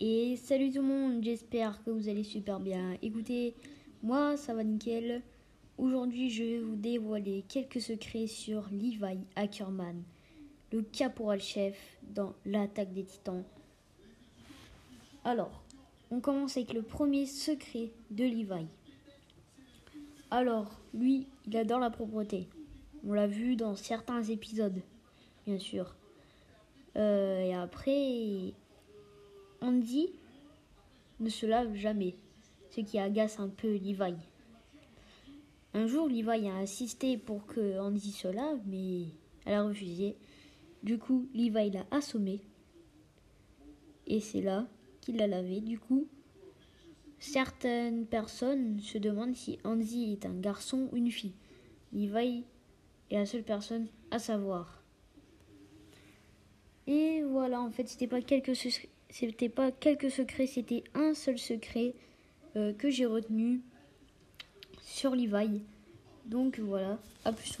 Et salut tout le monde, j'espère que vous allez super bien. Écoutez, moi ça va nickel. Aujourd'hui je vais vous dévoiler quelques secrets sur Levi Ackerman, le caporal chef dans l'attaque des titans. Alors, on commence avec le premier secret de Levi. Alors, lui, il adore la propreté. On l'a vu dans certains épisodes, bien sûr. Euh, et après, Andy ne se lave jamais, ce qui agace un peu Levi. Un jour, Levi a insisté pour que Andy se lave, mais elle a refusé. Du coup, Levi l'a assommé. Et c'est là qu'il l'a lavé. Du coup, certaines personnes se demandent si Andy est un garçon ou une fille. Levi est la seule personne à savoir. Et voilà, en fait, c'était pas quelques c'était pas quelques secrets, c'était un seul secret euh, que j'ai retenu sur Levi. Donc voilà, à plus.